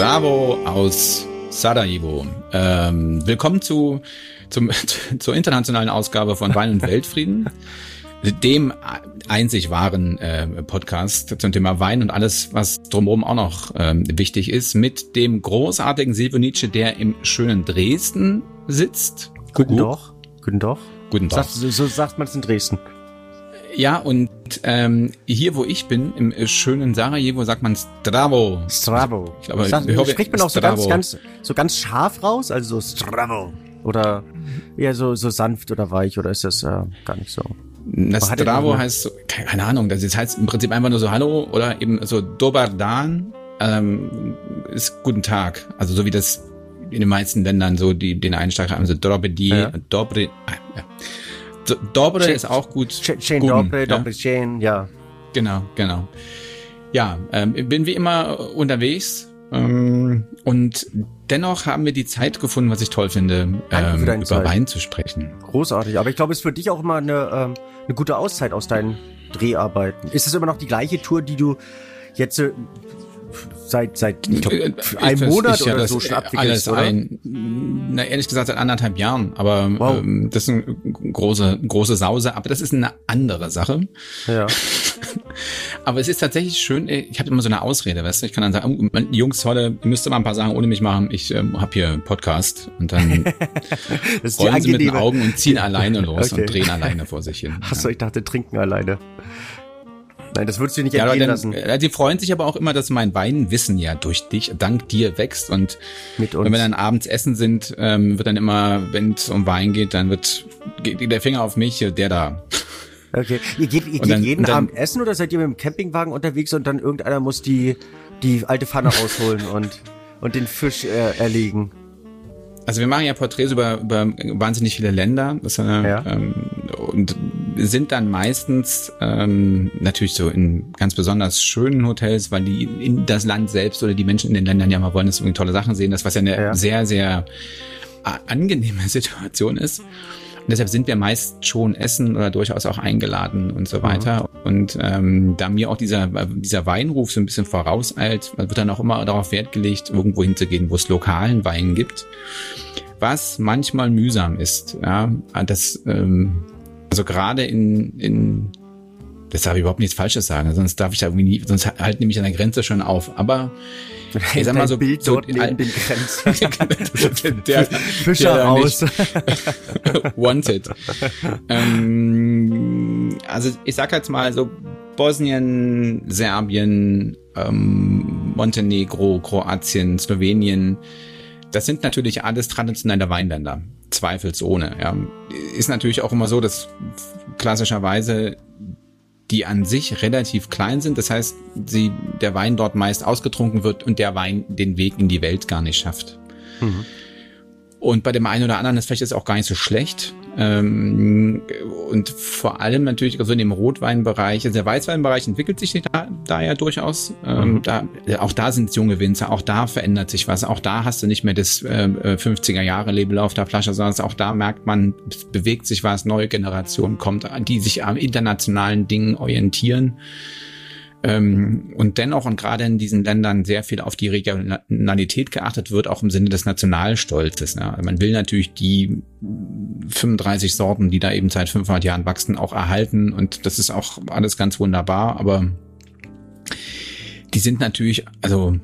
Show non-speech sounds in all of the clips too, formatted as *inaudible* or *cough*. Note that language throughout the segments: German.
Zdravo aus Sarajevo. Ähm, willkommen zu, zum, *laughs* zur internationalen Ausgabe von Wein und Weltfrieden, dem einzig wahren äh, Podcast zum Thema Wein und alles, was drumherum auch noch ähm, wichtig ist, mit dem großartigen Silvio Nietzsche, der im schönen Dresden sitzt. Guten doch. Guten doch. Guten Tag. So, so sagt man es in Dresden. Ja, und ähm, hier, wo ich bin, im äh, schönen Sarajevo, sagt man Stravo. Stravo. Ich glaube, ich hoffe, spricht man auch so ganz, ganz, so ganz scharf raus, also so Stravo. Oder eher so, so sanft oder weich, oder ist das äh, gar nicht so? Das Stravo heißt, so, keine Ahnung, das heißt im Prinzip einfach nur so Hallo oder eben so Dobar Dan ähm, ist Guten Tag. Also so wie das in den meisten Ländern so die den Einschlag haben, so Dobredi, Ja. Dobre, ah, ja. Dobre Cze- ist auch gut. Chain Guten, Dobre, ja. Dobre Chain, ja. Genau, genau. Ja, ähm, bin wie immer unterwegs ähm, und dennoch haben wir die Zeit gefunden, was ich toll finde, ähm, über Zeit. Wein zu sprechen. Großartig. Aber ich glaube, es ist für dich auch immer eine, ähm, eine gute Auszeit aus deinen Dreharbeiten. Ist es immer noch die gleiche Tour, die du jetzt äh, seit, seit ich glaub, Äh, einem Monat ja oder so schon äh, alles oder? ein, na ehrlich gesagt seit anderthalb Jahren, aber Wow. ähm, das ist eine große große Sause, aber das ist eine andere Sache. Ja. *laughs* Aber es ist tatsächlich schön, äh, ich habe immer so eine Ausrede, weißt du, ich kann dann sagen, oh, Jungs, heute, ihr müsst mal ein paar Sachen ohne mich machen, ich ähm, habe hier einen Podcast und dann *laughs* rollen sie mit den. Augen und ziehen alleine los Okay. und drehen alleine vor sich hin. Achso, ich dachte, trinken alleine. Nein, das würdest du dir nicht Ja, lassen. äh, die freuen sich aber auch immer, dass mein Weinwissen ja durch dich, dank dir wächst und Mit uns. wenn wir dann abends essen sind, ähm, wird dann immer, wenn es um Wein geht, dann wird geht der Finger auf mich, äh, der da. Okay. Ihr geht, ihr geht dann- jeden dann- Abend essen oder seid ihr mit dem Campingwagen unterwegs und dann irgendeiner muss die, die alte Pfanne rausholen und, und den Fisch äh, erlegen? Also wir machen ja Porträts über, über wahnsinnig viele Länder das, äh, Ja. ähm, und sind dann meistens ähm, natürlich so in ganz besonders schönen Hotels, weil die in das Land selbst oder die Menschen in den Ländern ja mal wollen, dass sie irgendwie tolle Sachen sehen, das was ja eine Ja. sehr, sehr angenehme *laughs* Situation ist. Und deshalb sind wir meist schon essen oder durchaus auch eingeladen und so weiter. Und ähm, da mir auch dieser, dieser Weinruf so ein bisschen vorauseilt, wird dann auch immer darauf Wert gelegt, irgendwo hinzugehen, wo es lokalen Wein gibt. Was manchmal mühsam ist. Ja, das, ähm, also gerade in, in das darf ich überhaupt nichts Falsches sagen, sonst darf ich da irgendwie nie, sonst halt nehme ich an der Grenze schon auf. Aber *laughs* ich sag mal so, Bild so dort neben den *laughs* Grenzen. der, Fischer der raus. *laughs* wanted. ähm, also ich sag jetzt mal so Bosnien, Serbien, ähm, Montenegro, Kroatien, Slowenien. Das sind natürlich alles traditionelle Weinländer. Zweifelsohne. Ja. Ist natürlich auch immer so, dass klassischerweise die an sich relativ klein sind. Das heißt, sie, der Wein dort meist ausgetrunken wird und der Wein den Weg in die Welt gar nicht schafft. Mhm. Und bei dem einen oder anderen ist vielleicht das auch gar nicht so schlecht. Ähm, und vor allem natürlich so in dem Rotweinbereich, also der Weißweinbereich entwickelt sich da, da ja durchaus. Ähm, Mhm. da, auch da sind es junge Winzer, auch da verändert sich was. Auch da hast du nicht mehr das äh, 50er Jahre Label auf der Flasche, sondern auch da merkt man, es bewegt sich was, neue Generation kommt, die sich an internationalen Dingen orientieren. Ähm, und dennoch und gerade in diesen Ländern sehr viel auf die Regionalität geachtet wird, auch im Sinne des Nationalstolzes. Ja. Man will natürlich die 35 Sorten, die da eben seit 500 Jahren wachsen, auch erhalten und das ist auch alles ganz wunderbar, aber die sind natürlich, also,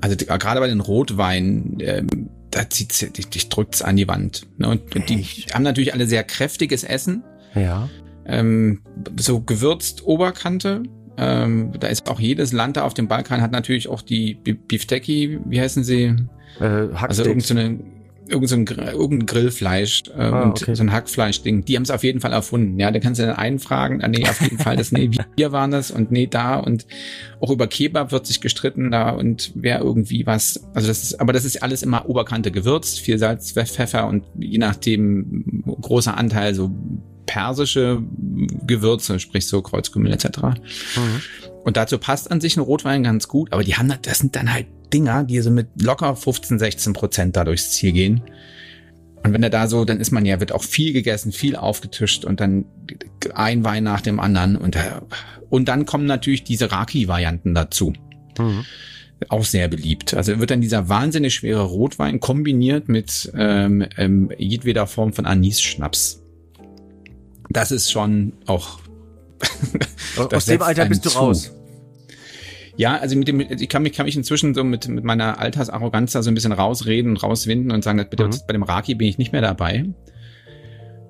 also gerade bei den Rotweinen, ähm, da zieht's, dich, dich drückt's an die Wand. Ne? Und, und die haben natürlich alle sehr kräftiges Essen Ja. ähm, so gewürzt Oberkante. Ähm, da ist auch jedes Land da auf dem Balkan hat natürlich auch die Bi- Bifteki, wie heißen sie? Äh, Also Hacksteaks. irgend so eine irgend so ein, Gr- irgendein Grillfleisch äh, Ah, und okay. so ein Hackfleisch-Ding. Die haben es auf jeden Fall erfunden. Ja, da kannst du dann einen fragen, ah, nee, auf jeden Fall, das, nee, wir waren das und nee, da und auch über Kebab wird sich gestritten da und wer irgendwie was, also das ist, aber das ist alles immer Oberkante gewürzt, viel Salz, Pfeffer und je nachdem großer Anteil so persische Gewürze, sprich so Kreuzkümmel etc. Mhm. Und dazu passt an sich ein Rotwein ganz gut, aber die haben, das sind dann halt Dinger, die so mit locker 15, 16 Prozent da durchs Ziel gehen. Und wenn er da so, dann ist man ja, wird auch viel gegessen, viel aufgetischt und dann ein Wein nach dem anderen und, äh, und dann kommen natürlich diese Raki-Varianten dazu. Mhm. auch sehr beliebt. Also wird dann dieser wahnsinnig schwere Rotwein kombiniert mit ähm, ähm, jedweder Form von Anis-Schnaps. Das ist schon auch. *laughs* Aus dem Alter bist du zu. raus. Ja, also mit dem, ich kann mich, kann mich inzwischen so mit, mit meiner Altersarroganz da so ein bisschen rausreden und rauswinden und sagen, dass bitte, mhm. bei dem Raki bin ich nicht mehr dabei.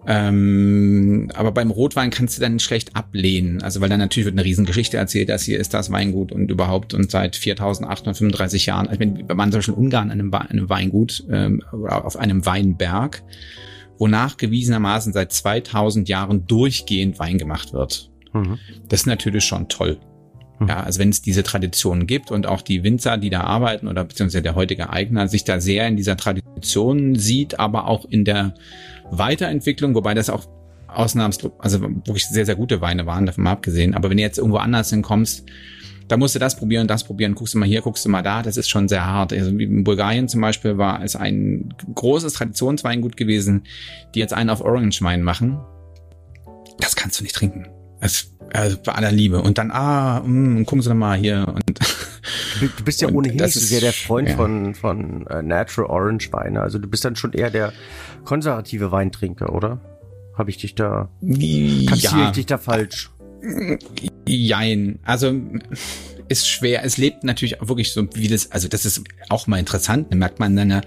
Ähm, aber beim Rotwein kannst du dann schlecht ablehnen. Also, weil dann natürlich wird eine Riesengeschichte erzählt, dass hier ist das Weingut und überhaupt und seit 4835 Jahren, also wenn man zum Beispiel in Ungarn einem, einem Weingut, ähm, auf einem Weinberg, wo nachgewiesenermaßen seit 2000 Jahren durchgehend Wein gemacht wird. Mhm. Das ist natürlich schon toll. Mhm. Ja, also wenn es diese Tradition gibt und auch die Winzer, die da arbeiten oder beziehungsweise der heutige Eigner sich da sehr in dieser Tradition sieht, aber auch in der Weiterentwicklung, wobei das auch ausnahmslos, also wirklich sehr, sehr gute Weine waren, davon mal abgesehen. Aber wenn du jetzt irgendwo anders hinkommst, da musst du das probieren, das probieren, guckst du mal hier, guckst du mal da, das ist schon sehr hart. Also wie in Bulgarien zum Beispiel war es ein großes Traditionsweingut gewesen, die jetzt einen auf Orange Wein machen. Das kannst du nicht trinken. Das, also bei aller Liebe. Und dann, ah, mh, gucken Sie doch mal hier. Und du, bist ja *laughs* ohnehin nicht so sehr der Freund ja. von, von uh, Natural Orange Weine. Also du bist dann schon eher der konservative Weintrinker, oder? Habe ich dich da, kassiere ja. ich dich da falsch? Jein. Also ist schwer. Es lebt natürlich wirklich so, wie das, also das ist auch mal interessant, da merkt man dann,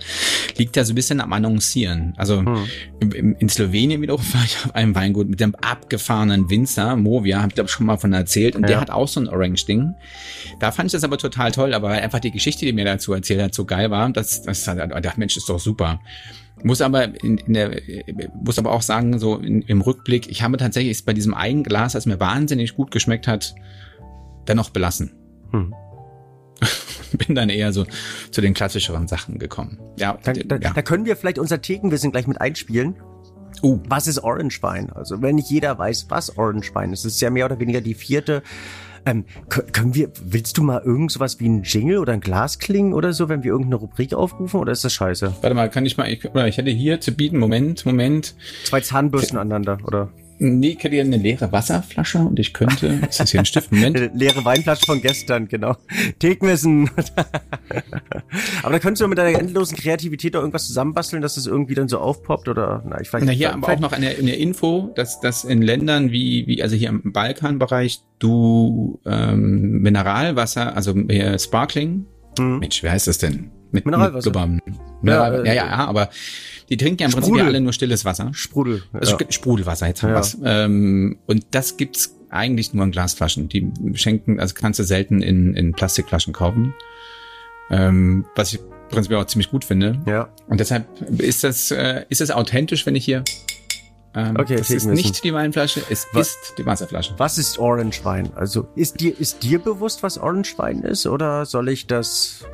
liegt da so ein bisschen am Annoncieren. Also hm. in, in Slowenien wiederum *laughs* war ich auf einem Weingut mit dem abgefahrenen Winzer, Movia, hab ich glaube schon mal von erzählt, und ja. der hat auch so ein Orange-Ding. Da fand ich das aber total toll, aber einfach die Geschichte, die mir dazu erzählt hat, so geil war, das, das, das dachte, Mensch, ist doch super. Muss aber in, in der, muss aber auch sagen, so in, im Rückblick, ich habe tatsächlich bei diesem einen Glas, das mir wahnsinnig gut geschmeckt hat, dennoch belassen. Hm. *laughs* Bin dann eher so zu den klassischeren Sachen gekommen. Ja, da, da, ja. da können wir vielleicht unser Thekenwissen gleich mit einspielen. Uh. Was ist Orange Wein? Also wenn nicht jeder weiß, was Orange Wein ist, ist ja mehr oder weniger die vierte ähm, können wir, willst du mal irgend sowas wie ein Jingle oder ein Glas klingen oder so, wenn wir irgendeine Rubrik aufrufen oder ist das scheiße? Warte mal, kann ich mal, ich, ich hätte hier zu bieten, Moment, Moment. Zwei Zahnbürsten aneinander, oder? Nee, ich hätte hier eine leere Wasserflasche und ich könnte, ist das hier ein Stift? Moment. *laughs* Eine leere Weinflasche von gestern, genau. Thekenwissen. *laughs* aber da könntest du mit deiner endlosen Kreativität auch irgendwas zusammenbasteln, dass es das irgendwie dann so aufpoppt oder, na, ich weiß nicht. Na, hier aber auch noch eine, eine Info, dass, dass in Ländern wie, wie, also hier im Balkanbereich, du, ähm, Mineralwasser, also hier Sparkling, mhm. Mensch, wie heißt das denn? Mit Mineralwasser. Mit ja, ja, ja, aber die trinken ja im Sprudel. Prinzip ja alle nur stilles Wasser. Sprudel. Also ja. Sprudelwasser, jetzt haben ja. was. Ähm, und das gibt's eigentlich nur in Glasflaschen. Die schenken, also kannst du selten in, in Plastikflaschen kaufen. Ähm, was ich prinzipiell auch ziemlich gut finde. Ja. Und deshalb ist das, äh, ist das authentisch, wenn ich hier ähm, okay, das ist nicht die Weinflasche, es was, ist die Wasserflasche. Was ist Orange Wein? Also ist dir, ist dir bewusst, was Orange Wein ist oder soll ich das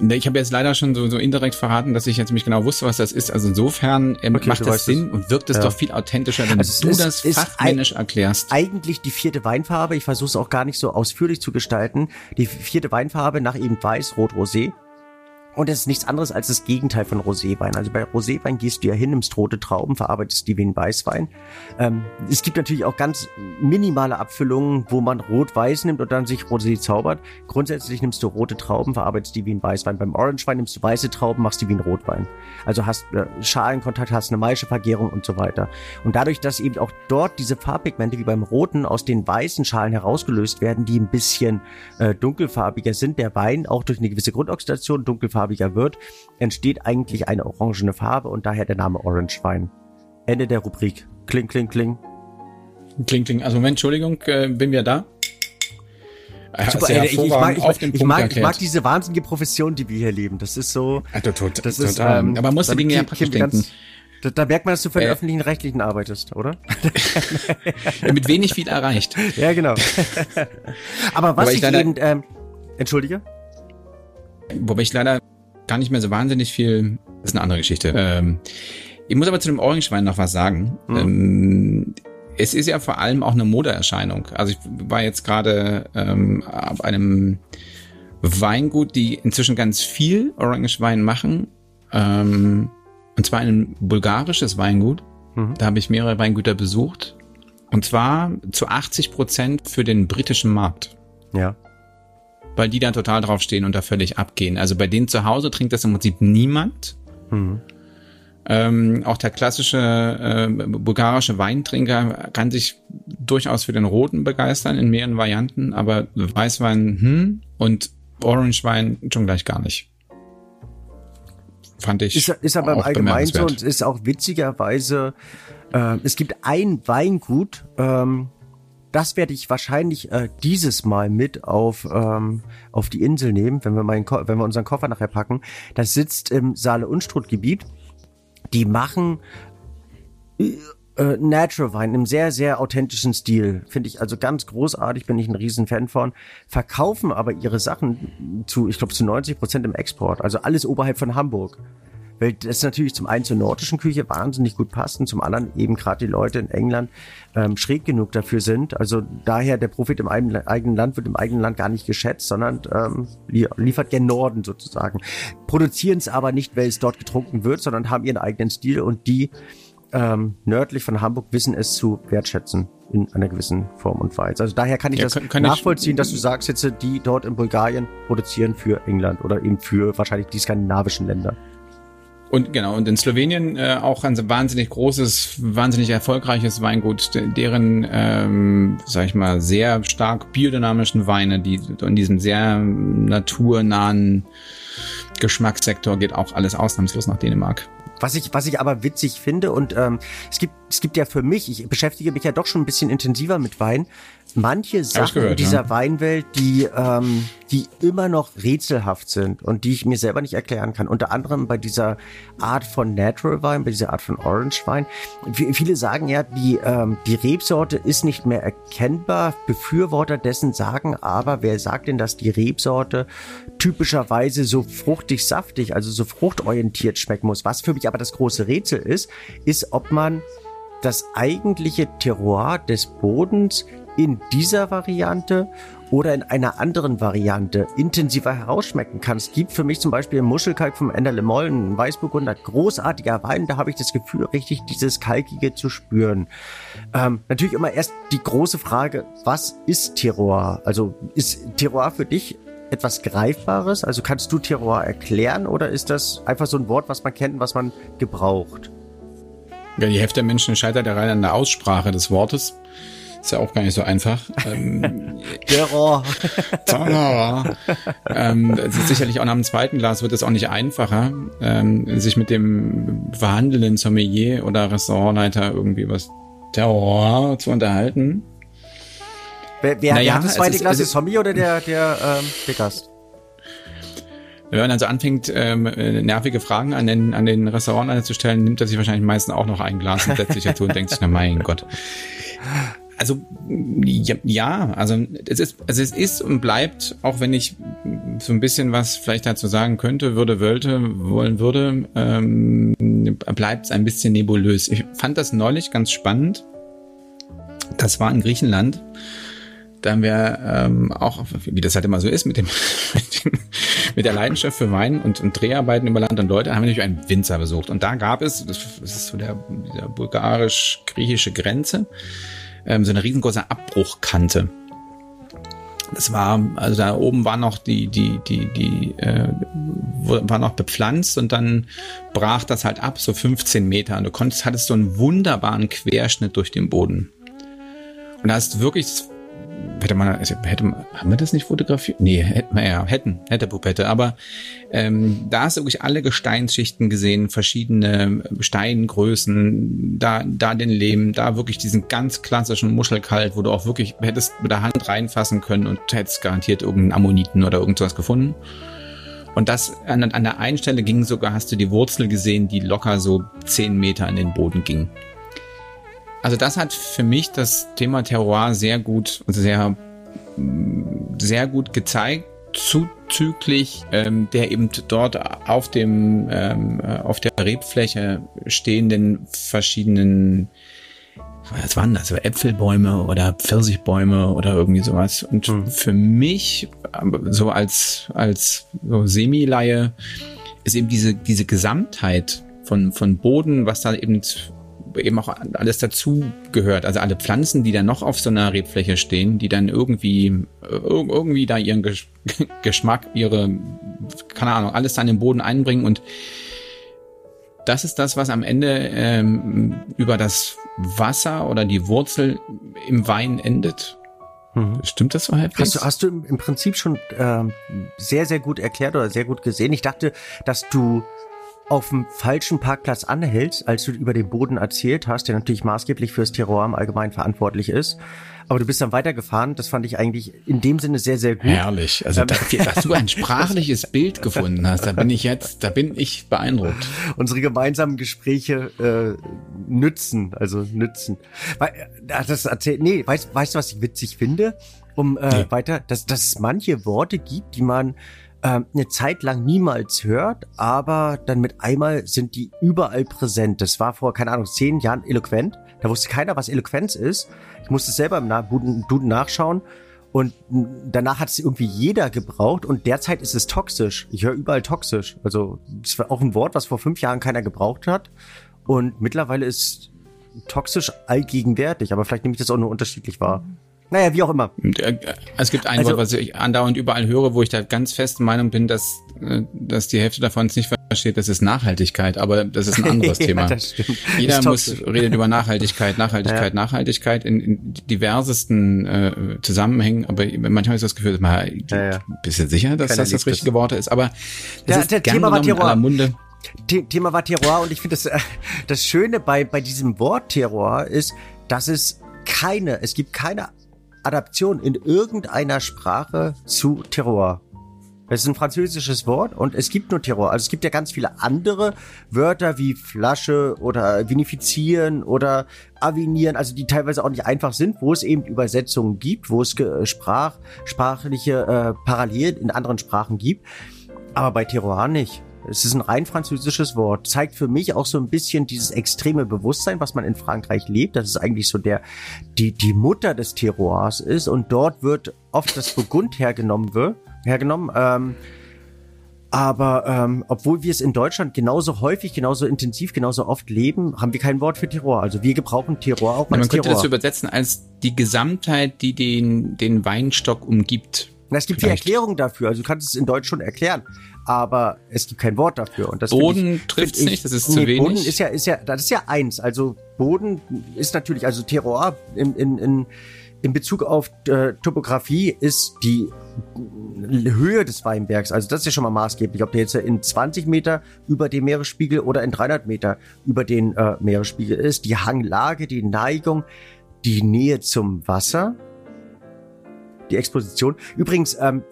ich habe jetzt leider schon so, so indirekt verraten, dass ich jetzt nicht genau wusste, was das ist. Also insofern ähm, okay, macht das Sinn es. und wirkt es ja. doch viel authentischer, wenn also du ist, das fachmännisch erklärst. Eigentlich die vierte Weinfarbe, ich versuche es auch gar nicht so ausführlich zu gestalten, die vierte Weinfarbe nach eben Weiß, Rot, Rosé und es ist nichts anderes als das Gegenteil von Roséwein. Also bei Roséwein gehst du ja hin, nimmst rote Trauben, verarbeitest die wie ein Weißwein. Ähm, es gibt natürlich auch ganz minimale Abfüllungen, wo man Rot-Weiß nimmt und dann sich Rosé zaubert. Grundsätzlich nimmst du rote Trauben, verarbeitest die wie ein Weißwein. Beim Orangewein nimmst du weiße Trauben, machst die wie ein Rotwein. Also hast äh, Schalenkontakt, hast eine Maischevergärung und so weiter. Und dadurch, dass eben auch dort diese Farbpigmente wie beim Roten aus den weißen Schalen herausgelöst werden, die ein bisschen äh, dunkelfarbiger sind, der Wein auch durch eine gewisse Grundoxidation dunkelfarbiger farbiger wird, entsteht eigentlich eine orangene Farbe und daher der Name Orange Wein. Ende der Rubrik. Kling, kling, kling. Kling, kling. Also Moment, Entschuldigung, äh, bin wir da? Super, ey, ich, ich, mag, ich, ich, mag, ich mag diese wahnsinnige Profession, die wir hier leben. Das ist so. Ja, total, das ist, Ähm, Aber man muss die Dinge ja praktisch denken. Da, da, merkt man, dass du für den äh, öffentlichen Rechtlichen arbeitest, oder? *laughs* mit wenig viel erreicht. *laughs* Ja, genau. *laughs* Aber was Aber ich, ich eben, ähm, entschuldige? Wobei ich leider gar nicht mehr so wahnsinnig viel. Das ist eine andere Geschichte. Ähm, ich muss aber zu dem Orangewein noch was sagen. Mhm. Ähm, es ist ja vor allem auch eine Modeerscheinung. Also ich war jetzt gerade ähm, auf einem Weingut, die inzwischen ganz viel Orangewein machen. Ähm, und zwar ein bulgarisches Weingut. Mhm. Da habe ich mehrere Weingüter besucht. Und zwar zu 80 Prozent für den britischen Markt. Ja. Weil die da total drauf stehen und da völlig abgehen. Also bei denen zu Hause trinkt das im Prinzip niemand. Mhm. Ähm, auch der klassische äh, bulgarische Weintrinker kann sich durchaus für den roten begeistern in mehreren Varianten, aber Weißwein hm, und Orangewein schon gleich gar nicht. Fand ich. Ist, ist aber im Allgemeinen so und ist auch witzigerweise, äh, es gibt ein Weingut, ähm, das werde ich wahrscheinlich äh, dieses Mal mit auf, ähm, auf die Insel nehmen, wenn wir, meinen wenn wir unseren Koffer nachher packen. Das sitzt im Saale-Unstrut-Gebiet. Die machen äh, äh, Natural Wein im sehr, sehr authentischen Stil. Finde ich also ganz großartig, bin ich ein riesen Fan von. Verkaufen aber ihre Sachen zu, ich glaube, zu 90 Prozent im Export. Also alles oberhalb von Hamburg weil das natürlich zum einen zur nordischen Küche wahnsinnig gut passt und zum anderen eben gerade die Leute in England ähm, schräg genug dafür sind. Also daher der Profit im eigenen Land wird im eigenen Land gar nicht geschätzt, sondern ähm, liefert gen Norden sozusagen. Produzieren es aber nicht, weil es dort getrunken wird, sondern haben ihren eigenen Stil und die ähm, nördlich von Hamburg wissen es zu wertschätzen in einer gewissen Form und Weise. Also daher kann ich ja, das kann, kann nachvollziehen, ich, dass du sagst jetzt, die dort in Bulgarien produzieren für England oder eben für wahrscheinlich die skandinavischen Länder. Und genau, und in Slowenien äh, auch ein wahnsinnig großes, wahnsinnig erfolgreiches Weingut, deren, ähm, sag ich mal, sehr stark biodynamischen Weine, die in diesem sehr naturnahen Geschmackssektor geht auch alles ausnahmslos nach Dänemark. Was ich, was ich aber witzig finde und ähm, es gibt, es gibt ja für mich, ich beschäftige mich ja doch schon ein bisschen intensiver mit Wein, manche Sachen gehört, in dieser ja. Weinwelt, die, ähm, die immer noch rätselhaft sind und die ich mir selber nicht erklären kann. Unter anderem bei dieser Art von Natural Wein, bei dieser Art von Orange Wein. Viele sagen ja, die, ähm, die Rebsorte ist nicht mehr erkennbar. Befürworter dessen sagen aber, wer sagt denn, dass die Rebsorte typischerweise so fruchtig saftig, also so fruchtorientiert schmecken muss? Was für mich aber das große Rätsel ist, ist, ob man das eigentliche Terroir des Bodens in dieser Variante oder in einer anderen Variante intensiver herausschmecken kann. Es gibt für mich zum Beispiel Muschelkalk vom Ender Le Moll, ein Weißburgunder, großartiger Wein, da habe ich das Gefühl, richtig dieses Kalkige zu spüren. Ähm, natürlich immer erst die große Frage, was ist Terroir? Also ist Terroir für dich etwas Greifbares? Also kannst du Terroir erklären oder ist das einfach so ein Wort, was man kennt was man gebraucht? Ja, die Hälfte der Menschen scheitert ja rein an der Aussprache des Wortes. Ist ja auch gar nicht so einfach. Ähm, *laughs* Terror. Terror. ähm, sicherlich auch nach dem zweiten Glas wird es auch nicht einfacher, ähm, sich mit dem verhandelnden Sommelier oder Restaurantleiter irgendwie was Terror zu unterhalten. Wer, wer, naja, wer hat das zweite Glas, der Sommelier oder der, der, ähm, der Gast? Wenn man also anfängt, ähm, nervige Fragen an den, an den Restaurantleiter zu stellen, nimmt er sich wahrscheinlich meistens auch noch ein Glas und setzt sich dazu und denkt sich, na mein Gott. Also ja, also es ist, also es ist und bleibt, auch wenn ich so ein bisschen was vielleicht dazu sagen könnte, würde, wollte, wollen würde, ähm, bleibt es ein bisschen nebulös. Ich fand das neulich ganz spannend. Das war in Griechenland. Da haben wir ähm, auch, wie das halt immer so ist, mit dem, *laughs* mit, dem, mit der Leidenschaft für Wein und, und Dreharbeiten über Land und Leute, haben wir natürlich einen Winzer besucht. Und da gab es, das ist so der, der bulgarisch-griechische Grenze, ähm, so eine riesengroße Abbruchkante. Das war, also da oben war noch die, die, die, die, äh, war noch bepflanzt und dann brach das halt ab, so 15 Meter. Und du konntest, hattest so einen wunderbaren Querschnitt durch den Boden. Und da hast wirklich hätte man, also hätte, haben wir das nicht fotografiert? Nee, hätten wir ja, hätten, hätte Pupette. Aber ähm, da hast du wirklich alle Gesteinsschichten gesehen, verschiedene Steingrößen, da, da den Lehm, da wirklich diesen ganz klassischen Muschelkalt, wo du auch wirklich hättest mit der Hand reinfassen können und hättest garantiert irgendeinen Ammoniten oder irgendwas gefunden. Und das an, an der einen Stelle ging sogar, hast du die Wurzel gesehen, die locker so zehn Meter in den Boden ging. Also das hat für mich das Thema Terroir sehr gut, sehr, sehr gut gezeigt zuzüglich ähm, der eben dort auf dem ähm, äh, auf der Rebfläche stehenden verschiedenen was waren das, Äpfelbäume oder Pfirsichbäume oder irgendwie sowas. Und mhm. für mich, so als, als so Semi-Laie, ist eben diese, diese Gesamtheit von, von Boden, was da eben eben auch alles dazu gehört. Also alle Pflanzen, die dann noch auf so einer Rebfläche stehen, die dann irgendwie, äh, irgendwie da ihren *laughs* Geschmack, ihre, keine Ahnung, alles dann in den Boden einbringen und das ist das, was am Ende ähm, über das Wasser oder die Wurzel im Wein endet. Mhm. Stimmt das so halbwegs? Hast du, hast du im, Prinzip schon ähm, sehr, sehr gut erklärt oder sehr gut gesehen. Ich dachte, dass du auf dem falschen Parkplatz anhältst, als du über den Boden erzählt hast, der natürlich maßgeblich fürs Terror im Allgemeinen verantwortlich ist. Aber du bist dann weitergefahren. Das fand ich eigentlich in dem Sinne sehr, sehr gut. Herrlich. Also, ähm, dass, *laughs* dass du ein sprachliches Bild gefunden hast, da bin ich jetzt, da bin ich beeindruckt. Unsere gemeinsamen Gespräche äh, nützen, also nützen. Äh, das erzählt, nee, weißt, weißt du, was ich witzig finde? Um äh, nee. weiter, dass, dass es manche Worte gibt, die man eine Zeit lang niemals hört, aber dann mit einmal sind die überall präsent. Das war vor, keine Ahnung, zehn Jahren eloquent. Da wusste keiner, was Eloquenz ist. Ich musste es selber im Duden nachschauen. Und danach hat es irgendwie jeder gebraucht und derzeit ist es toxisch. Ich höre überall toxisch. Also das war auch ein Wort, was vor fünf Jahren keiner gebraucht hat. Und mittlerweile ist toxisch allgegenwärtig, aber vielleicht nehme ich das auch nur unterschiedlich wahr. Naja, wie auch immer. Äh, es gibt ein also, Wort, was ich andauernd überall höre, wo ich da ganz fest Meinung bin, dass, äh, dass die Hälfte davon es nicht versteht, das ist Nachhaltigkeit, aber das ist ein anderes *laughs* ja, Thema. Jeder muss redet über Nachhaltigkeit, *laughs* Nachhaltigkeit, ja. Nachhaltigkeit in, in diversesten äh, Zusammenhängen, aber manchmal ist das Gefühl, mal, ja, ja. bist du sicher, dass Keiner das das richtige Wort ist? Aber das ja, ist der Thema war Terror. Munde. Thema war Terror und ich finde das, äh, das Schöne bei, bei diesem Wort Terror ist, dass es keine, es gibt keine Adaption in irgendeiner Sprache zu Terror. Das ist ein französisches Wort und es gibt nur Terror. Also es gibt ja ganz viele andere Wörter wie Flasche oder vinifizieren oder avinieren, also die teilweise auch nicht einfach sind, wo es eben Übersetzungen gibt, wo es Sprach, sprachliche äh, Parallelen in anderen Sprachen gibt. Aber bei Terroir nicht. Es ist ein rein französisches Wort. Zeigt für mich auch so ein bisschen dieses extreme Bewusstsein, was man in Frankreich lebt. Das ist eigentlich so der, die, die Mutter des Terroirs ist. Und dort wird oft das Burgund hergenommen wird, hergenommen. Ähm, aber ähm, obwohl wir es in Deutschland genauso häufig, genauso intensiv, genauso oft leben, haben wir kein Wort für Terror. Also wir gebrauchen Terror auch als Man könnte Terror. das übersetzen als die Gesamtheit, die den, den Weinstock umgibt. Na, es gibt Vielleicht. die Erklärung dafür. Also du kannst es in Deutsch schon erklären aber es gibt kein Wort dafür. Und das Boden trifft es nicht, das ist nee, zu wenig. Boden ist ja, ist ja, das ist ja eins. Also Boden ist natürlich, also Terroir in, in, in, in Bezug auf äh, Topografie ist die Höhe des Weinbergs, also das ist ja schon mal maßgeblich, ob der jetzt in 20 Meter über dem Meeresspiegel oder in 300 Meter über den äh, Meeresspiegel ist, die Hanglage, die Neigung, die Nähe zum Wasser, die Exposition. Übrigens, ähm,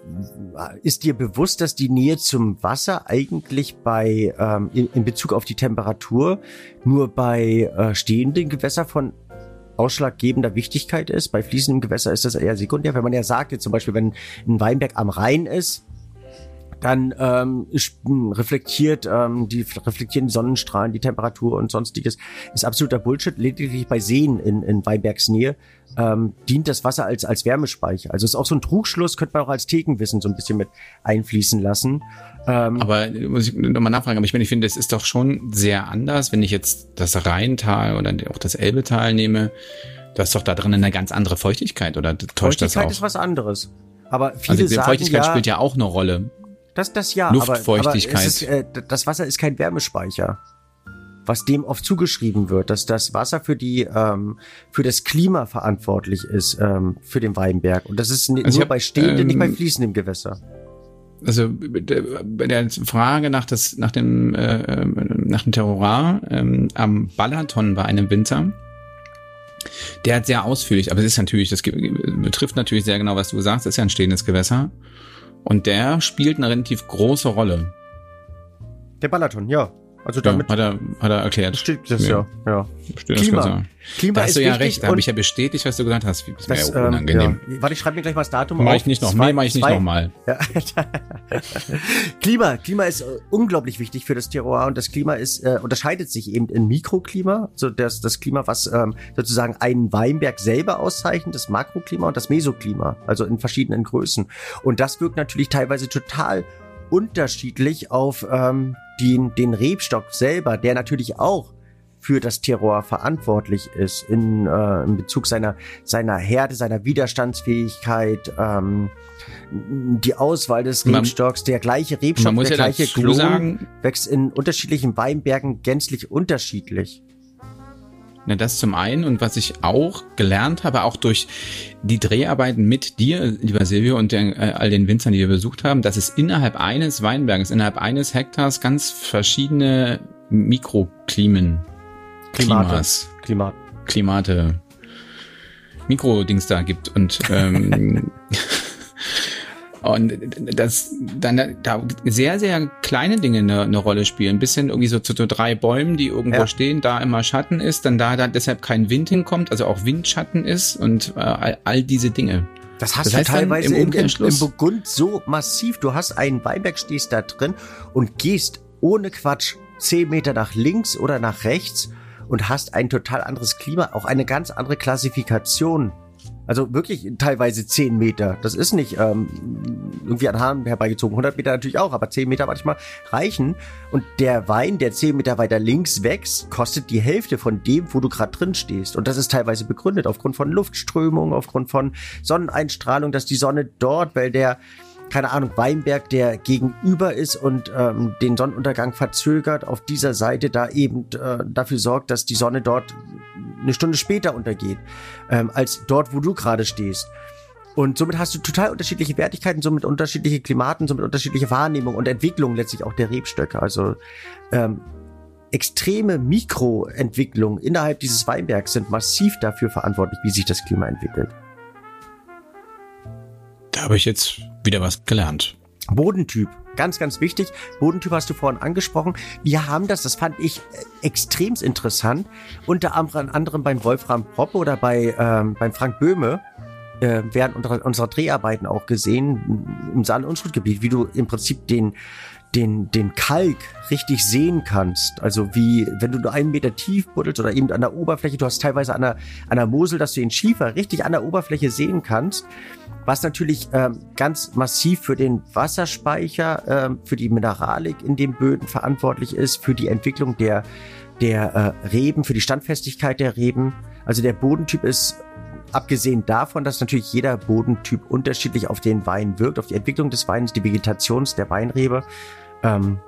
ist dir bewusst, dass die Nähe zum Wasser eigentlich bei ähm, in, in Bezug auf die Temperatur nur bei äh, stehenden Gewässern von ausschlaggebender Wichtigkeit ist. Bei fließendem Gewässer ist das eher sekundär. Wenn man ja sagt, jetzt zum Beispiel, wenn ein Weinberg am Rhein ist, dann ähm, hm, reflektiert ähm, die reflektieren die Sonnenstrahlen, die Temperatur und sonstiges ist absoluter Bullshit. Lediglich bei Seen in, in Weinbergsnähe ähm, dient das Wasser als als Wärmespeicher. Also ist auch so ein Trugschluss, könnte man auch als Thekenwissen so ein bisschen mit einfließen lassen. Ähm, aber muss ich nochmal nachfragen, aber ich meine, ich finde, es ist doch schon sehr anders, wenn ich jetzt das Rheintal oder auch das Elbetal nehme. Da ist doch da drin eine ganz andere Feuchtigkeit, oder täuscht das auch? Feuchtigkeit ist was anderes. Aber viele also die sagen, Feuchtigkeit ja, spielt ja auch eine Rolle. Das, das ja. Luftfeuchtigkeit. Aber, aber ist, äh, das Wasser ist kein Wärmespeicher. Was dem oft zugeschrieben wird, dass das Wasser für die ähm, für das Klima verantwortlich ist ähm, für den Weinberg und das ist also nur hab, bei stehenden, ähm, nicht bei fließendem Gewässer. Also bei der Frage nach das nach dem äh, äh, nach dem Terroir ähm, am Balaton bei einem Winter, der hat sehr ausführlich, aber es ist natürlich, das betrifft natürlich sehr genau, was du sagst, das ist ja ein stehendes Gewässer. Und der spielt eine relativ große Rolle. Der Balaton, ja. Also damit ja, hat er hat er erklärt. Steht das ja, ja. Steht Klima. Das Klima da hast du ja recht, da habe ich ja bestätigt, was du gesagt hast. Das wäre ja unangenehm. Ähm, ja. Warte, ich schreibe mir gleich mal das Datum mach auf. Ich nicht noch, zwei, nee, mach ich nicht nochmal. Ja. *laughs* Klima, Klima ist äh, unglaublich wichtig für das Terroir und das Klima ist äh, unterscheidet sich eben in Mikroklima, so das das Klima, was ähm, sozusagen einen Weinberg selber auszeichnet, das Makroklima und das Mesoklima, also in verschiedenen Größen. Und das wirkt natürlich teilweise total unterschiedlich auf ähm, den, den Rebstock selber, der natürlich auch für das Terror verantwortlich ist in, äh, in Bezug seiner, seiner Härte, seiner Widerstandsfähigkeit, ähm, die Auswahl des Rebstocks, der gleiche Rebstock, der ja gleiche Klon sagen, wächst in unterschiedlichen Weinbergen gänzlich unterschiedlich. Na, das zum einen. Und was ich auch gelernt habe, auch durch die Dreharbeiten mit dir, lieber Silvio, und den, äh, all den Winzern, die wir besucht haben, dass es innerhalb eines Weinberges, innerhalb eines Hektars ganz verschiedene Mikroklimen, Klimate, Klimas, Klimat. Klimate, Mikrodings da gibt. Und ähm, *laughs* Und dass dann da sehr, sehr kleine Dinge eine, eine Rolle spielen. Bis hin irgendwie so zu, zu drei Bäumen, die irgendwo ja. stehen, da immer Schatten ist, dann da, da deshalb kein Wind hinkommt, also auch Windschatten ist und äh, all, all diese Dinge. Das hast das heißt du teilweise im, im, im Burgund so massiv. Du hast einen Weinberg, stehst da drin und gehst ohne Quatsch zehn Meter nach links oder nach rechts und hast ein total anderes Klima, auch eine ganz andere Klassifikation also wirklich teilweise 10 Meter. Das ist nicht ähm, irgendwie an Haaren herbeigezogen. 100 Meter natürlich auch, aber 10 Meter manchmal reichen. Und der Wein, der 10 Meter weiter links wächst, kostet die Hälfte von dem, wo du gerade drin stehst. Und das ist teilweise begründet aufgrund von Luftströmung, aufgrund von Sonneneinstrahlung, dass die Sonne dort, weil der keine Ahnung, Weinberg, der gegenüber ist und ähm, den Sonnenuntergang verzögert, auf dieser Seite da eben äh, dafür sorgt, dass die Sonne dort eine Stunde später untergeht, ähm, als dort, wo du gerade stehst. Und somit hast du total unterschiedliche Wertigkeiten, somit unterschiedliche Klimaten, somit unterschiedliche Wahrnehmung und Entwicklung letztlich auch der Rebstöcke. Also ähm, extreme Mikroentwicklungen innerhalb dieses Weinbergs sind massiv dafür verantwortlich, wie sich das Klima entwickelt. Da habe ich jetzt wieder was gelernt. Bodentyp. Ganz, ganz wichtig. Bodentyp hast du vorhin angesprochen. Wir haben das, das fand ich äh, extrem interessant, unter anderem beim Wolfram Proppe oder bei, ähm, beim Frank Böhme, äh, während unserer, unserer Dreharbeiten auch gesehen, im Saal- und Schuttgebiet, wie du im Prinzip den, den, den Kalk richtig sehen kannst. Also wie, wenn du nur einen Meter tief buddelst oder eben an der Oberfläche, du hast teilweise an der, an der Mosel, dass du den Schiefer richtig an der Oberfläche sehen kannst was natürlich ähm, ganz massiv für den Wasserspeicher, ähm, für die Mineralik in den Böden verantwortlich ist, für die Entwicklung der, der äh, Reben, für die Standfestigkeit der Reben. Also der Bodentyp ist abgesehen davon, dass natürlich jeder Bodentyp unterschiedlich auf den Wein wirkt, auf die Entwicklung des Weins, die Vegetations der Weinrebe, ähm,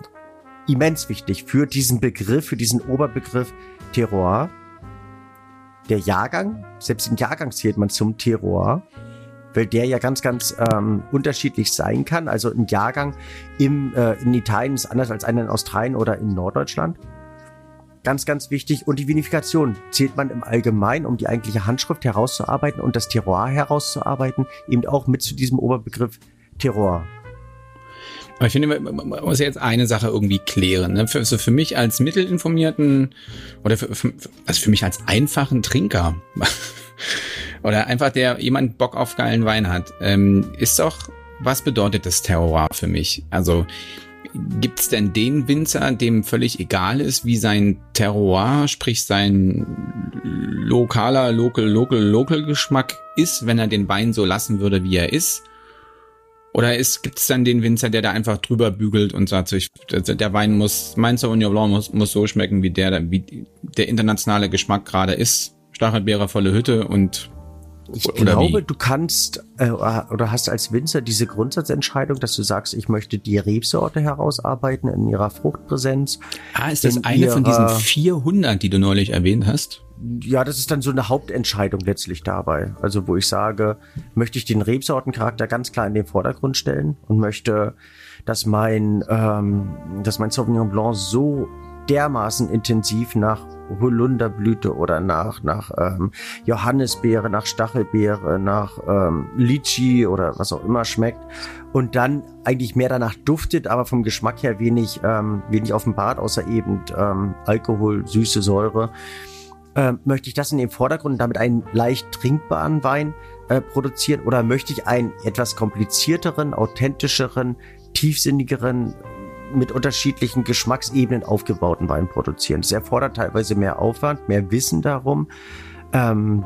immens wichtig für diesen Begriff, für diesen Oberbegriff Terroir. Der Jahrgang, selbst im Jahrgang zählt man zum Terroir weil der ja ganz, ganz ähm, unterschiedlich sein kann. Also ein Jahrgang im, äh, in Italien ist anders als einer in Australien oder in Norddeutschland. Ganz, ganz wichtig. Und die Vinifikation zählt man im Allgemeinen, um die eigentliche Handschrift herauszuarbeiten und das Terroir herauszuarbeiten, eben auch mit zu diesem Oberbegriff Terroir. Ich finde, man muss jetzt eine Sache irgendwie klären. Ne? Für, also für mich als mittelinformierten oder für, für, also für mich als einfachen Trinker *laughs* oder einfach der jemand Bock auf geilen Wein hat, ähm, ist doch, was bedeutet das Terroir für mich? Also gibt's denn den Winzer, dem völlig egal ist, wie sein Terroir, sprich sein lokaler, local, local, local Geschmack ist, wenn er den Wein so lassen würde, wie er ist? Oder ist, gibt's dann den Winzer, der da einfach drüber bügelt und sagt, so, ich, der Wein muss, mein Sauvignon Blanc muss, muss so schmecken, wie der, wie der internationale Geschmack gerade ist. Stachelbeere volle Hütte und ich oder glaube, wie? du kannst äh, oder hast als Winzer diese Grundsatzentscheidung, dass du sagst, ich möchte die Rebsorte herausarbeiten in ihrer Fruchtpräsenz. Ah, ist das eine ihrer, von diesen 400, die du neulich erwähnt hast? Ja, das ist dann so eine Hauptentscheidung letztlich dabei. Also wo ich sage, möchte ich den Rebsortencharakter ganz klar in den Vordergrund stellen und möchte, dass mein, ähm, dass mein Sauvignon Blanc so dermaßen intensiv nach Holunderblüte oder nach, nach ähm, Johannisbeere, nach Stachelbeere, nach ähm, Litchi oder was auch immer schmeckt und dann eigentlich mehr danach duftet, aber vom Geschmack her wenig, ähm, wenig offenbart, außer eben ähm, Alkohol, süße Säure, äh, möchte ich das in den Vordergrund damit einen leicht trinkbaren Wein äh, produzieren oder möchte ich einen etwas komplizierteren, authentischeren, tiefsinnigeren, mit unterschiedlichen Geschmacksebenen aufgebauten Wein produzieren. Das erfordert teilweise mehr Aufwand, mehr Wissen darum. Ähm,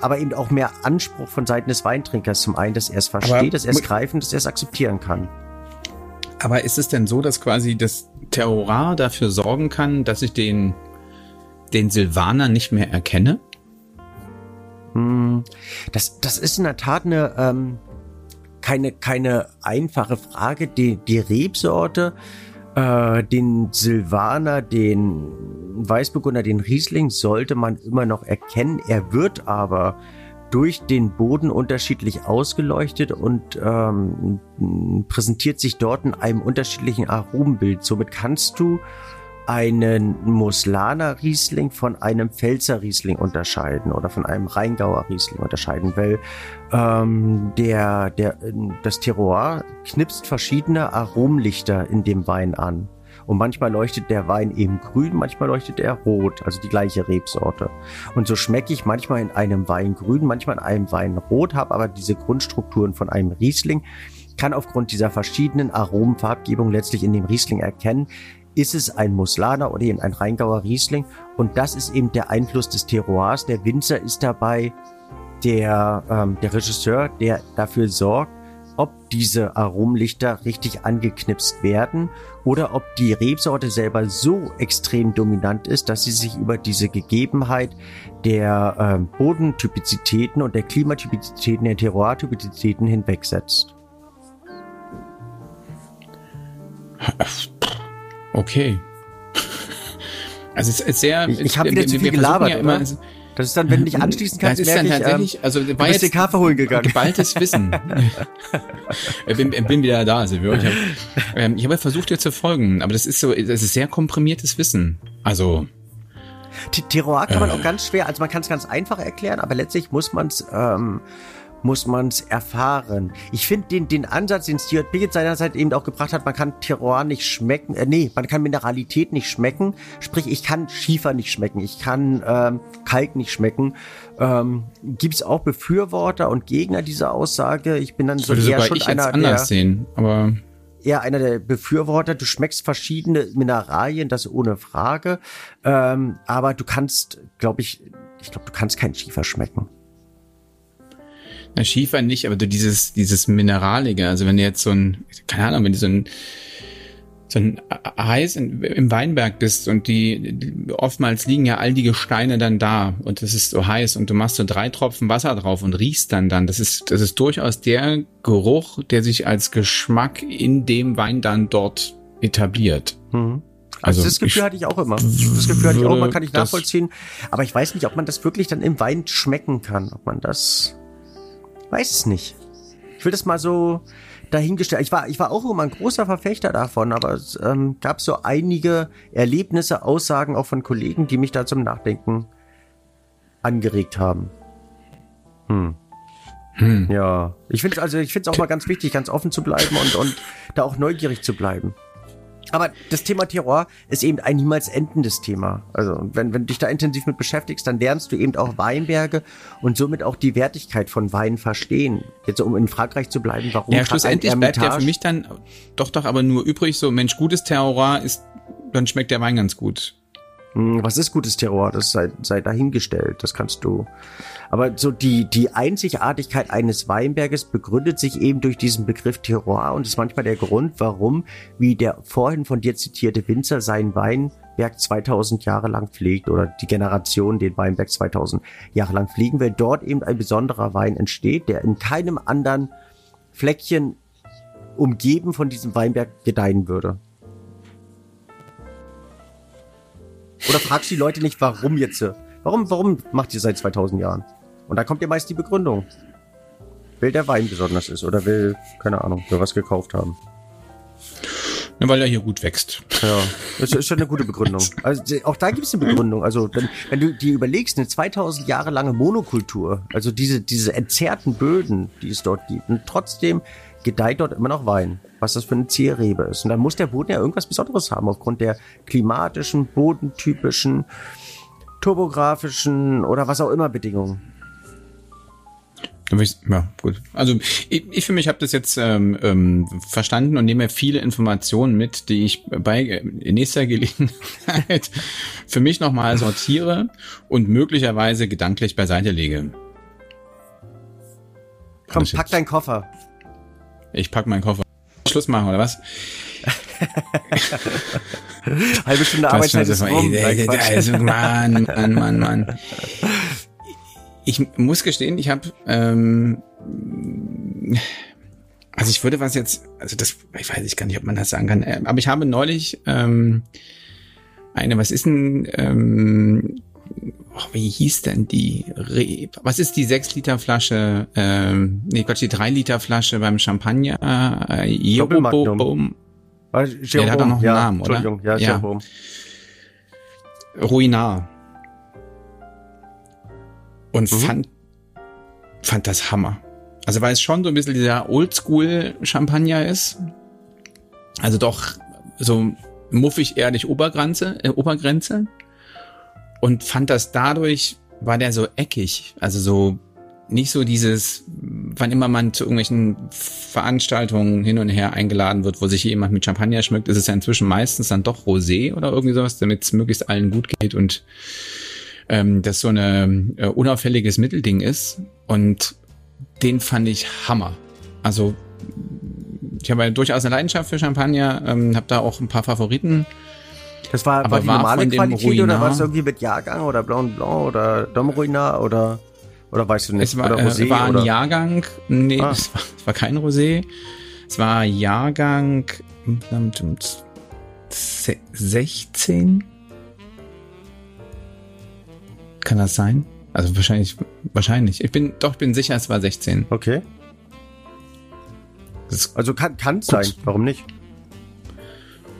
aber eben auch mehr Anspruch von Seiten des Weintrinkers. Zum einen, dass er es versteht, aber, dass er es greifen, dass er es akzeptieren kann. Aber ist es denn so, dass quasi das Terroir dafür sorgen kann, dass ich den den Silvaner nicht mehr erkenne? Hm, das, das ist in der Tat eine, ähm, keine, keine einfache Frage. Die, die Rebsorte, äh, den Silvaner, den Weißburgunder, den Riesling sollte man immer noch erkennen. Er wird aber durch den Boden unterschiedlich ausgeleuchtet und ähm, präsentiert sich dort in einem unterschiedlichen Aromenbild. Somit kannst du einen Muslaner Riesling von einem Pfälzer Riesling unterscheiden oder von einem Rheingauer Riesling unterscheiden, weil ähm, der, der, das Terroir knipst verschiedene Aromlichter in dem Wein an. Und manchmal leuchtet der Wein eben grün, manchmal leuchtet er rot, also die gleiche Rebsorte. Und so schmecke ich manchmal in einem Wein grün, manchmal in einem Wein rot, habe aber diese Grundstrukturen von einem Riesling, kann aufgrund dieser verschiedenen Aromenfarbgebung letztlich in dem Riesling erkennen, ist es ein Muslaner oder eben ein Rheingauer Riesling. Und das ist eben der Einfluss des Terroirs. Der Winzer ist dabei der, ähm, der Regisseur, der dafür sorgt, ob diese Aromenlichter richtig angeknipst werden oder ob die Rebsorte selber so extrem dominant ist, dass sie sich über diese Gegebenheit der ähm, Bodentypizitäten und der Klimatypizitäten, der Terroirtypizitäten hinwegsetzt. *laughs* Okay. Also es ist sehr. Ich, ich habe wieder zu viel gelabert, ja immer, also, Das ist dann, wenn du dich anschließen kannst, das ist dann tatsächlich, ich, ähm, also war du bist jetzt Kaffee holen gegangen. Geballtes Wissen. *laughs* ich bin, bin wieder da, Silvio. Ich habe ähm, hab versucht dir zu folgen, aber das ist so, das ist sehr komprimiertes Wissen. Also Terroir kann man äh, auch ganz schwer, also man kann es ganz einfach erklären, aber letztlich muss man es ähm, muss man es erfahren. Ich finde den, den Ansatz, den Stuart Pickett seinerzeit eben auch gebracht hat, man kann Terroir nicht schmecken, äh, nee, man kann Mineralität nicht schmecken, sprich, ich kann Schiefer nicht schmecken, ich kann ähm, Kalk nicht schmecken. Ähm, Gibt es auch Befürworter und Gegner dieser Aussage? Ich bin dann so eher schon ich einer anders der, sehen, aber eher einer der Befürworter. Du schmeckst verschiedene Mineralien, das ohne Frage. Ähm, aber du kannst, glaube ich, ich glaube, du kannst keinen Schiefer schmecken. Na, Schiefer nicht, aber du dieses, dieses Mineralige, also wenn du jetzt so ein, keine Ahnung, wenn du so ein, so ein heiß im Weinberg bist und die, oftmals liegen ja all die Gesteine dann da und es ist so heiß und du machst so drei Tropfen Wasser drauf und riechst dann dann. Das ist, das ist durchaus der Geruch, der sich als Geschmack in dem Wein dann dort etabliert. Mhm. Also, also das Gefühl hatte ich auch immer. Das Gefühl hatte ich auch immer, kann ich nachvollziehen. Aber ich weiß nicht, ob man das wirklich dann im Wein schmecken kann. Ob man das weiß es nicht. Ich will das mal so dahingestellt. Ich war, ich war auch immer ein großer Verfechter davon, aber es ähm, gab so einige Erlebnisse, Aussagen auch von Kollegen, die mich da zum Nachdenken angeregt haben. Hm. Hm. Ja, ich finde also ich finde es auch mal ganz wichtig, ganz offen zu bleiben und und da auch neugierig zu bleiben. Aber das Thema Terror ist eben ein niemals endendes Thema. Also wenn, wenn du dich da intensiv mit beschäftigst, dann lernst du eben auch Weinberge und somit auch die Wertigkeit von Wein verstehen. Jetzt um in Frankreich zu bleiben, warum Ja, schlussendlich bleibt ja für mich dann doch doch aber nur übrig, so Mensch, gutes Terroir ist, dann schmeckt der Wein ganz gut. Hm, was ist gutes Terror? Das sei, sei dahingestellt. Das kannst du. Aber so die, die Einzigartigkeit eines Weinberges begründet sich eben durch diesen Begriff Terroir und ist manchmal der Grund, warum, wie der vorhin von dir zitierte Winzer seinen Weinberg 2000 Jahre lang pflegt oder die Generation den Weinberg 2000 Jahre lang pflegen, weil dort eben ein besonderer Wein entsteht, der in keinem anderen Fleckchen umgeben von diesem Weinberg gedeihen würde. Oder fragst du die Leute nicht, warum jetzt? Warum, warum macht ihr seit 2000 Jahren? Und da kommt ja meist die Begründung. Will der Wein besonders ist oder will, keine Ahnung, wir was gekauft haben. Ja, weil er hier gut wächst. Ja, das ist schon eine gute Begründung. Also auch da gibt es eine Begründung. Also wenn, wenn du dir überlegst, eine 2000 Jahre lange Monokultur, also diese, diese entzerrten Böden, die es dort gibt, und trotzdem gedeiht dort immer noch Wein, was das für eine Zierrebe ist. Und dann muss der Boden ja irgendwas Besonderes haben, aufgrund der klimatischen, bodentypischen, topografischen oder was auch immer Bedingungen. Ja, gut. Also ich, ich für mich habe das jetzt ähm, ähm, verstanden und nehme viele Informationen mit, die ich bei äh, nächster Gelegenheit *laughs* für mich nochmal sortiere und möglicherweise gedanklich beiseite lege. Komm, pack deinen Koffer. Ich pack meinen Koffer. Schluss machen, oder was? *laughs* Halbe Stunde Arbeitszeit ist rum. Also, Mann, Mann, Mann, Mann. *laughs* Ich muss gestehen, ich habe ähm, also ich würde was jetzt, also das, ich weiß ich gar nicht, ob man das sagen kann, äh, aber ich habe neulich ähm, eine, was ist denn, ähm, oh, wie hieß denn die, Re was ist die 6 Liter Flasche, ähm, nee Quatsch, die 3 Liter Flasche beim Champagner, äh, Jeroboam. Ja, der hat doch noch einen ja, Namen, oder? Ja, ja. Ruinar. Und Mhm. fand, fand das Hammer. Also weil es schon so ein bisschen dieser Oldschool-Champagner ist. Also doch so muffig ehrlich Obergrenze, äh, Obergrenze. Und fand das dadurch, war der so eckig. Also so nicht so dieses, wann immer man zu irgendwelchen Veranstaltungen hin und her eingeladen wird, wo sich jemand mit Champagner schmückt, ist es ja inzwischen meistens dann doch Rosé oder irgendwie sowas, damit es möglichst allen gut geht und ähm, das so eine äh, unauffälliges Mittelding ist. Und den fand ich Hammer. Also ich habe ja durchaus eine Leidenschaft für Champagner, ähm, habe da auch ein paar Favoriten. Das war, war die war normale Qualität oder Ruinar- war es irgendwie mit Jahrgang oder Blanc Blanc oder Dom Ruinar oder oder weißt du nicht? Es war, oder äh, Rosé war ein oder? Jahrgang, nee, Ah. es, war, es war kein Rosé. Es war Jahrgang ähm, se- 16. Kann das sein? Also wahrscheinlich, wahrscheinlich. Ich bin, doch, ich bin sicher, es war 16. Okay. Also kann kann sein, warum nicht?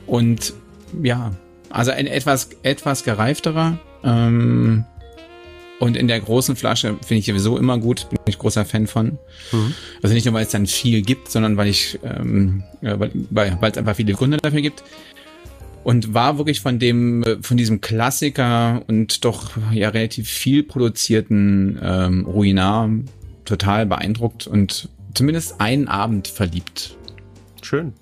und ja, also ein etwas, etwas gereifterer. Ähm, und in der großen Flasche finde ich sowieso immer gut, bin ich großer Fan von. Mhm. Also nicht nur, weil es dann viel gibt, sondern weil ich, ähm, weil, weil es einfach viele Gründe dafür gibt. Und war wirklich von dem, von diesem Klassiker und doch ja relativ viel produzierten ähm, Ruinar total beeindruckt und zumindest einen Abend verliebt. Schön.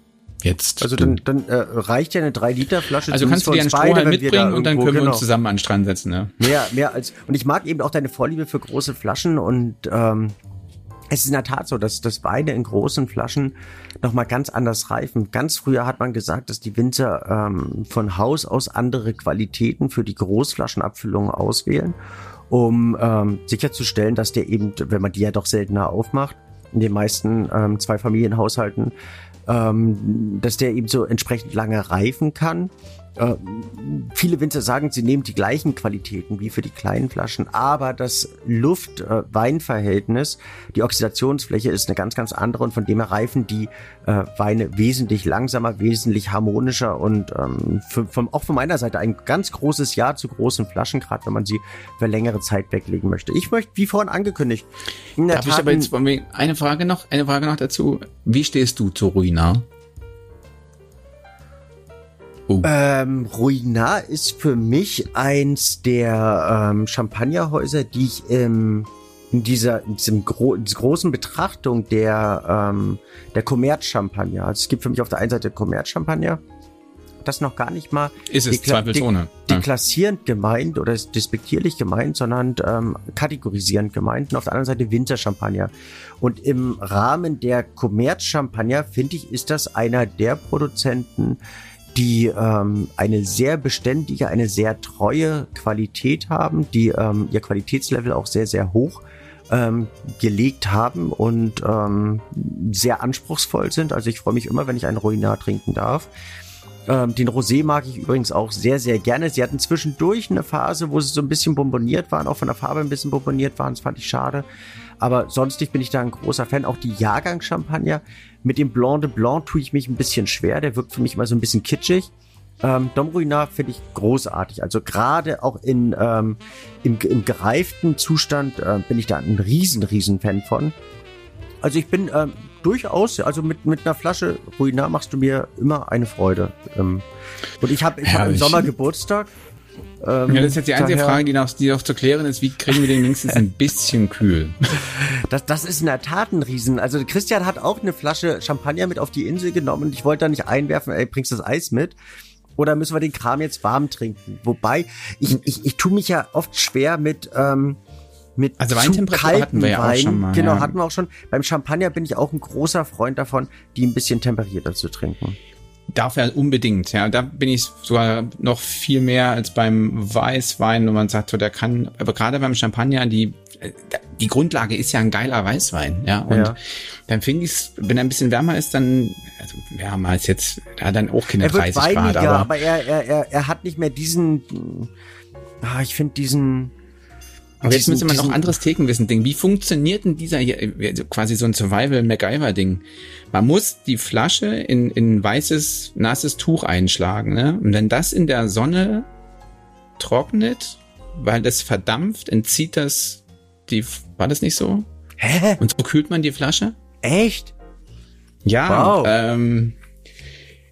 Jetzt. Also dann, dann äh, reicht ja eine 3 Liter Flasche. also kannst du dir einen Strohhalm beide, wir da mitbringen und dann können wir genau. uns zusammen an den Strand setzen, ne? Mehr, mehr als. Und ich mag eben auch deine Vorliebe für große Flaschen und ähm, es ist in der Tat so, dass, dass Weine in großen Flaschen nochmal ganz anders reifen. Ganz früher hat man gesagt, dass die Winzer ähm, von Haus aus andere Qualitäten für die Großflaschenabfüllung auswählen, um ähm, sicherzustellen, dass der eben, wenn man die ja doch seltener aufmacht, in den meisten ähm, Zwei-Familienhaushalten, ähm, dass der eben so entsprechend lange reifen kann. Äh, viele Winzer sagen, sie nehmen die gleichen Qualitäten wie für die kleinen Flaschen, aber das Luft-Wein-Verhältnis, die Oxidationsfläche ist eine ganz, ganz andere und von dem her reifen die äh, Weine wesentlich langsamer, wesentlich harmonischer und ähm, für, vom, auch von meiner Seite ein ganz großes Ja zu großen Flaschen, gerade wenn man sie für längere Zeit weglegen möchte. Ich möchte, wie vorhin angekündigt, in der Darf ich aber jetzt eine Frage noch, eine Frage noch dazu. Wie stehst du zu Ruinar? Oh. Ähm, Ruinar ist für mich eins der ähm, Champagnerhäuser, die ich ähm, in dieser in diesem gro in dieser großen Betrachtung der ähm, der Kommerz-Champagner. Also es gibt für mich auf der einen Seite Kommerz-Champagner, das noch gar nicht mal Ist es dekla- zweifelsohne. Ja. deklassierend gemeint oder ist despektierlich gemeint, sondern ähm, kategorisierend gemeint und auf der anderen Seite Winterchampagner. Und im Rahmen der Kommerz-Champagner, finde ich, ist das einer der Produzenten, die ähm, eine sehr beständige, eine sehr treue Qualität haben, die ähm, ihr Qualitätslevel auch sehr, sehr hoch ähm, gelegt haben und ähm, sehr anspruchsvoll sind. Also ich freue mich immer, wenn ich einen Ruinar trinken darf. Ähm, den Rosé mag ich übrigens auch sehr, sehr gerne. Sie hatten zwischendurch eine Phase, wo sie so ein bisschen bonboniert waren, auch von der Farbe ein bisschen bonboniert waren. Das fand ich schade. Aber sonstig bin ich da ein großer Fan. Auch die Jahrgangschampagner mit dem Blanc de Blanc tue ich mich ein bisschen schwer. Der wirkt für mich immer so ein bisschen kitschig. Ähm, Dom Ruinart finde ich großartig. Also gerade auch in, ähm, im, im gereiften Zustand äh, bin ich da ein riesen, riesen Fan von. Also ich bin ähm, durchaus, also mit, mit einer Flasche Ruinart machst du mir immer eine Freude. Ähm, und ich habe ich hab im. Sommer Geburtstag. Ähm, Ja, das ist jetzt die einzige daher- Frage, die noch, die noch zu klären ist. Wie kriegen wir den wenigstens ein *laughs* bisschen kühl? Das, das ist in der Tat ein Riesen. Also Christian hat auch eine Flasche Champagner mit auf die Insel genommen und ich wollte da nicht einwerfen, ey, bringst du das Eis mit? Oder müssen wir den Kram jetzt warm trinken? Wobei, ich, ich, ich tue mich ja oft schwer mit, ähm, mit Also zu Weintemperatur kalten hatten wir ja auch schon mal, Genau, ja. hatten wir auch schon. Beim Champagner bin ich auch ein großer Freund davon, die ein bisschen temperierter zu trinken. Darf er unbedingt, ja. Da bin ich sogar noch viel mehr als beim Weißwein, wo man sagt, so der kann, aber gerade beim Champagner, die, die Grundlage ist ja ein geiler Weißwein, ja. Und ja. dann finde ich es, wenn er ein bisschen wärmer ist, dann, also wärmer als jetzt, da dann auch keine er 30 weiniger, Grad. Aber, aber er, er, er, er hat nicht mehr diesen, ah, ich finde diesen, aber jetzt müssen wir noch anderes Thekenwissen-Ding. Wie funktioniert denn dieser hier, quasi so ein Survival-MacGyver-Ding? Man muss die Flasche in, in weißes, nasses Tuch einschlagen, ne? Und wenn das in der Sonne trocknet, weil das verdampft, entzieht das die, war das nicht so? Hä? Und so kühlt man die Flasche? Echt? Ja, wow. ähm,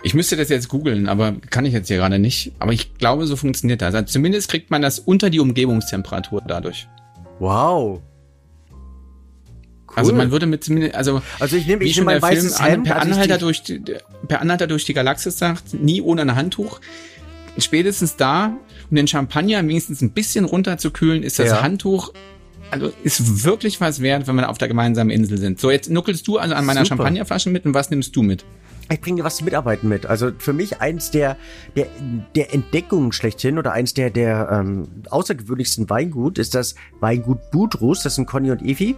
ich müsste das jetzt googeln, aber kann ich jetzt hier gerade nicht. Aber ich glaube, so funktioniert das. Also zumindest kriegt man das unter die Umgebungstemperatur dadurch. Wow. Cool. Also man würde mit zumindest, also, also ich nehme ich schon mein weißes Film, Hemd, per Anhalter durch die, per Anhalter durch die Galaxis sagt, nie ohne ein Handtuch. Spätestens da, um den Champagner wenigstens ein bisschen runterzukühlen, ist das ja. Handtuch also ist wirklich was wert, wenn wir auf der gemeinsamen Insel sind. So, jetzt nuckelst du also an meiner Super. Champagnerflasche mit und was nimmst du mit? Ich bringe dir was zum Mitarbeiten mit. Also für mich eins der, der, der Entdeckungen schlechthin oder eins der, der ähm, außergewöhnlichsten Weingut ist das Weingut Budrus. Das sind Conny und Evi.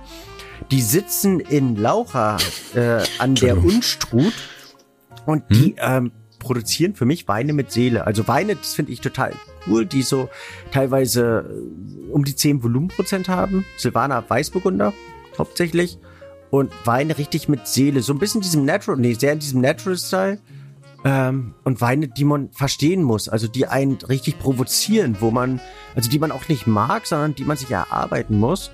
Die sitzen in Laucha äh, an der Unstrut und hm? die ähm, produzieren für mich Weine mit Seele. Also Weine, das finde ich total cool, die so teilweise äh, um die 10 Volumenprozent haben. Silvaner Weißburgunder hauptsächlich und Weine richtig mit Seele. So ein bisschen diesem Natural, nee, sehr in diesem Natural-Style. Ähm, und Weine, die man verstehen muss, also die einen richtig provozieren, wo man, also die man auch nicht mag, sondern die man sich erarbeiten muss.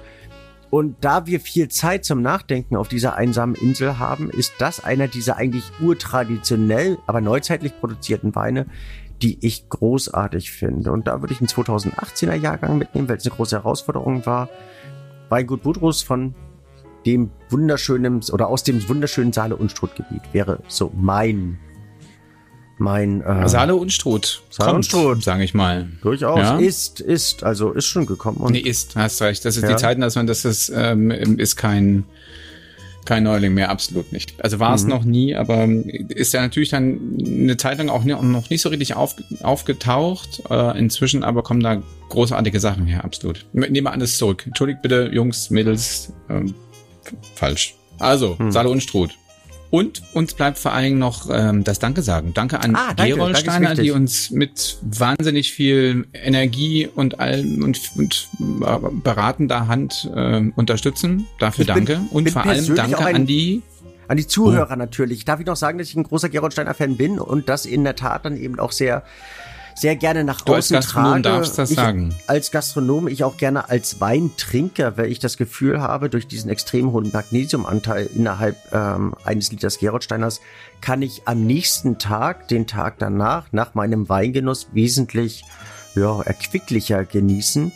Und da wir viel Zeit zum Nachdenken auf dieser einsamen Insel haben, ist das einer dieser eigentlich urtraditionell, aber neuzeitlich produzierten Weine, die ich großartig finde. Und da würde ich einen 2018er Jahrgang mitnehmen, weil es eine große Herausforderung war. Weingut Budrus von dem wunderschönen oder aus dem wunderschönen Saale Unstrut-Gebiet wäre so mein mein äh, Saale Unstrut Saale Unstrut sage ich mal durchaus ja? ist ist also ist schon gekommen und nee ist hast recht das ist ja. die Zeiten dass man das ist ähm, ist kein kein Neuling mehr, absolut nicht. Also war es mhm. noch nie, aber ist ja natürlich dann eine Zeit lang auch noch nicht so richtig auf, aufgetaucht. Äh, inzwischen aber kommen da großartige Sachen her, absolut. Nehme alles zurück. Entschuldigt bitte, Jungs, Mädels, ähm, falsch. Also, hm. Saale und Struth. Und uns bleibt vor allen Dingen noch ähm, das Danke sagen. Danke an ah, danke, Gerold Steiner, die uns mit wahnsinnig viel Energie und allem und, und äh, beratender Hand äh, unterstützen. Dafür ich danke. Bin, und bin vor allem danke ein, an die an die Zuhörer oh. natürlich. Darf ich noch sagen, dass ich ein großer Gerold Steiner Fan bin und das in der Tat dann eben auch sehr sehr gerne nach du außen als Gastronom trage. darfst das ich, sagen. Als Gastronom, ich auch gerne als Weintrinker, weil ich das Gefühl habe, durch diesen extrem hohen Magnesiumanteil innerhalb ähm, eines Liters Gerolsteiners kann ich am nächsten Tag, den Tag danach, nach meinem Weingenuss wesentlich ja, erquicklicher genießen.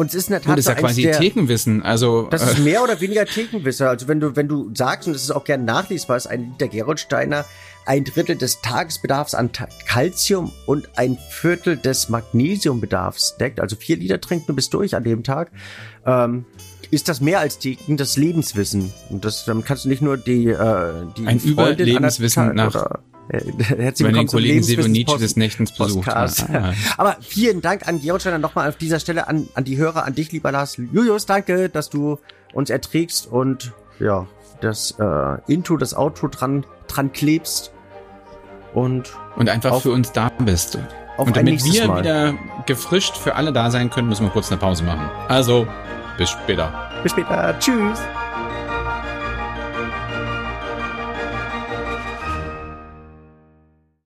Und es ist in der Tat das ist ja quasi der, Thekenwissen. Also das ist äh, mehr oder weniger Thekenwissen. Also wenn du wenn du sagst und das ist auch gerne nachlesbar, ist ein Liter Geroldsteiner ein Drittel des Tagesbedarfs an Calcium und ein Viertel des Magnesiumbedarfs deckt, also vier Liter trinkt du bis durch an dem Tag, ähm, ist das mehr als die, das Lebenswissen. Und das dann kannst du nicht nur die, äh, die ein Überlebenswissen nach *laughs* herzlich willkommen den Kollegen Nietzsche des Nächtens besucht. Ah. *laughs* Aber vielen Dank an Georg Steiner nochmal auf dieser Stelle an, an die Hörer, an dich, lieber Lars. Julius, danke, dass du uns erträgst und ja, das äh, Intro, das Outro dran, dran klebst und und einfach auf, für uns da bist. und damit wir Mal. wieder gefrischt für alle da sein können, müssen wir kurz eine Pause machen. Also, bis später. Bis später. Tschüss.